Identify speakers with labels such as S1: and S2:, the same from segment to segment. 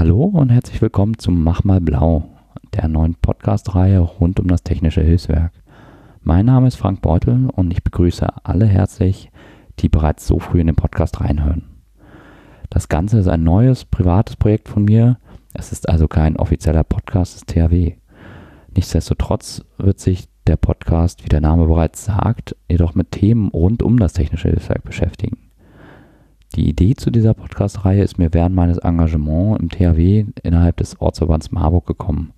S1: Hallo und herzlich willkommen zum Mach mal Blau, der neuen Podcast-Reihe rund um das technische Hilfswerk. Mein Name ist Frank Beutel und ich begrüße alle herzlich, die bereits so früh in den Podcast reinhören. Das Ganze ist ein neues, privates Projekt von mir. Es ist also kein offizieller Podcast des THW. Nichtsdestotrotz wird sich der Podcast, wie der Name bereits sagt, jedoch mit Themen rund um das technische Hilfswerk beschäftigen. Die Idee zu dieser Podcast-Reihe ist mir während meines Engagements im THW innerhalb des Ortsverbands Marburg gekommen.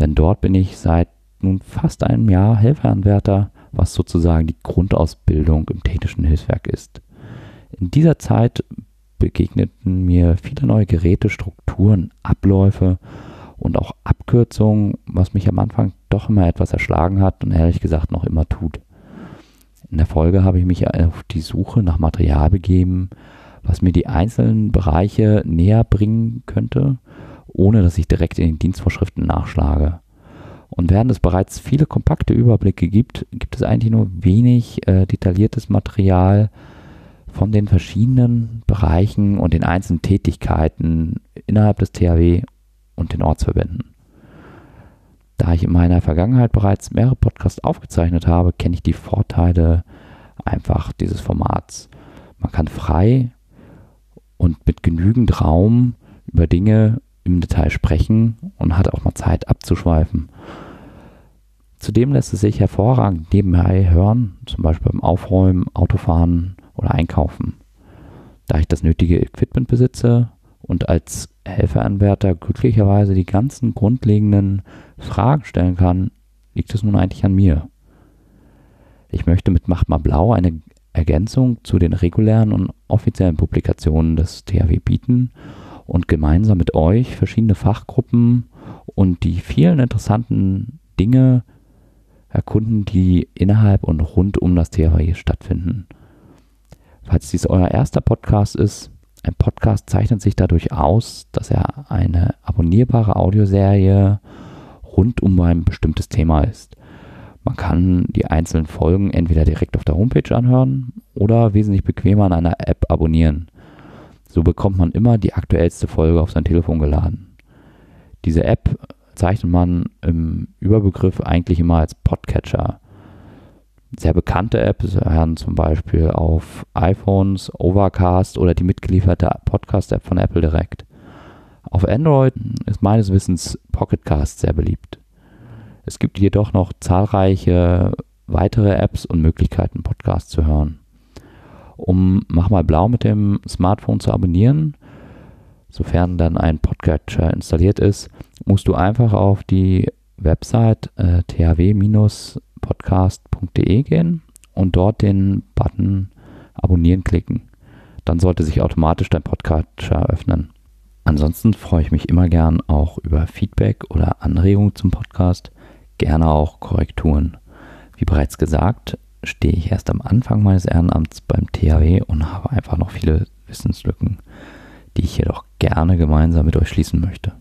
S1: Denn dort bin ich seit nun fast einem Jahr Helferanwärter, was sozusagen die Grundausbildung im technischen Hilfswerk ist. In dieser Zeit begegneten mir viele neue Geräte, Strukturen, Abläufe und auch Abkürzungen, was mich am Anfang doch immer etwas erschlagen hat und ehrlich gesagt noch immer tut. In der Folge habe ich mich auf die Suche nach Material begeben, was mir die einzelnen Bereiche näher bringen könnte, ohne dass ich direkt in den Dienstvorschriften nachschlage. Und während es bereits viele kompakte Überblicke gibt, gibt es eigentlich nur wenig äh, detailliertes Material von den verschiedenen Bereichen und den einzelnen Tätigkeiten innerhalb des THW und den Ortsverbänden. Da ich in meiner Vergangenheit bereits mehrere Podcasts aufgezeichnet habe, kenne ich die Vorteile einfach dieses Formats. Man kann frei und mit genügend Raum über Dinge im Detail sprechen und hat auch mal Zeit abzuschweifen. Zudem lässt es sich hervorragend nebenbei hören, zum Beispiel beim Aufräumen, Autofahren oder Einkaufen. Da ich das nötige Equipment besitze und als Helferanwärter glücklicherweise die ganzen grundlegenden Fragen stellen kann, liegt es nun eigentlich an mir. Ich möchte mit Macht mal Blau eine Ergänzung zu den regulären und offiziellen Publikationen des THW bieten und gemeinsam mit euch verschiedene Fachgruppen und die vielen interessanten Dinge erkunden, die innerhalb und rund um das THW stattfinden. Falls dies euer erster Podcast ist, ein Podcast zeichnet sich dadurch aus, dass er eine abonnierbare Audioserie rund um ein bestimmtes Thema ist. Man kann die einzelnen Folgen entweder direkt auf der Homepage anhören oder wesentlich bequemer an einer App abonnieren. So bekommt man immer die aktuellste Folge auf sein Telefon geladen. Diese App zeichnet man im Überbegriff eigentlich immer als Podcatcher. Sehr bekannte Apps werden zum Beispiel auf iPhones, Overcast oder die mitgelieferte Podcast-App von Apple direkt. Auf Android ist meines Wissens Pocketcast sehr beliebt. Es gibt jedoch noch zahlreiche weitere Apps und Möglichkeiten, Podcasts zu hören. Um Mach mal blau mit dem Smartphone zu abonnieren, sofern dann ein Podcatcher installiert ist, musst du einfach auf die Website äh, thw-podcast.de gehen und dort den Button Abonnieren klicken. Dann sollte sich automatisch dein Podcatcher öffnen. Ansonsten freue ich mich immer gern auch über Feedback oder Anregungen zum Podcast gerne auch Korrekturen. Wie bereits gesagt, stehe ich erst am Anfang meines Ehrenamts beim THW und habe einfach noch viele Wissenslücken, die ich jedoch gerne gemeinsam mit euch schließen möchte.